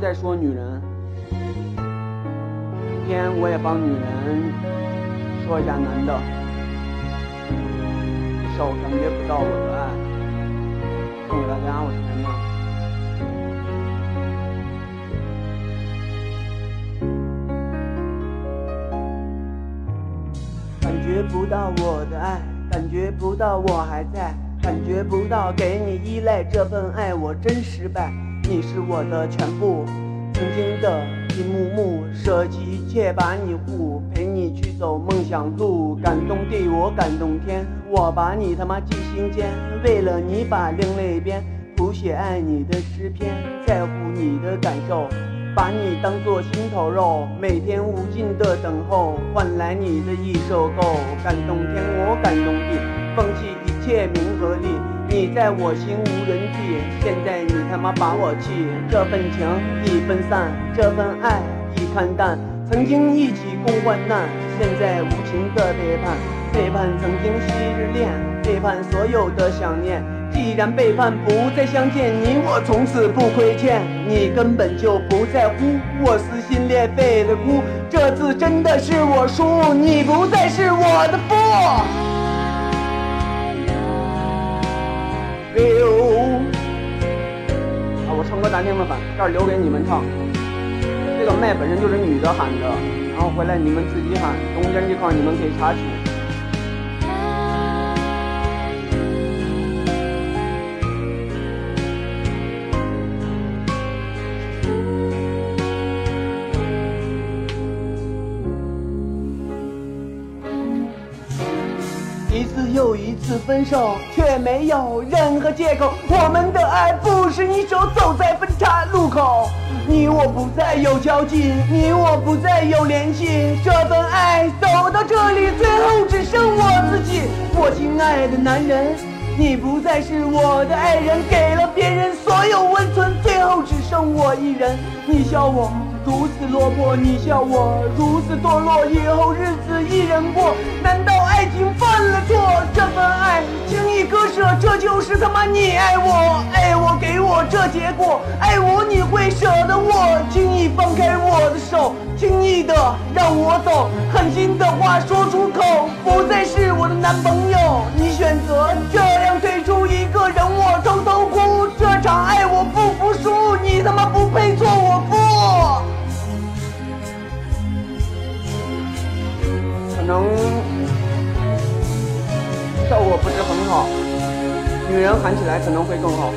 在说女人，今天我也帮女人说一下男的，一首感觉不到我的爱，送给大家，我是陈亮。感觉不到我的爱，感觉不到我还在，感觉不到给你依赖这份爱我真失败。你是我的全部，曾经的一幕幕，舍弃一切把你护，陪你去走梦想路，感动地我感动天，我把你他妈记心间，为了你把另类编，谱写爱你的诗篇，在乎你的感受。把你当做心头肉，每天无尽的等候，换来你的一首够，感动天，我感动地，放弃一切名和利，你在我心无人替，现在你他妈把我气，这份情已分散，这份爱已看淡，曾经一起共患难，现在无情的背叛，背叛曾经昔日恋，背叛所有的想念。既然背叛不再相见，你我从此不亏欠，你根本就不在乎，我撕心裂肺的哭，这次真的是我输，你不再是我的夫。难听的版，这儿留给你们唱。这个麦本身就是女的喊的，然后回来你们自己喊，中间这块你们可以插曲。一次又一次分手，却没有任何借口。我们的爱不是一手走在分岔路口，你我不再有交集，你我不再有联系。这份爱走到这里，最后只剩我自己。我亲爱的男人，你不再是我的爱人，给了别人所有温存，最后只剩我一人。你笑我。如此落魄，你笑我如此堕落，以后日子一人过，难道犯了错？这份爱轻易割舍，这就是他妈你爱我，爱我给我这结果，爱我你会舍得我，轻易放开我的手，轻易的让我走，狠心的话说出口，不再是我的男朋友，你选择这样退出一个人，我偷偷哭，这场爱我不服输，你他妈不配做我夫。可能好，女人喊起来可能会更好。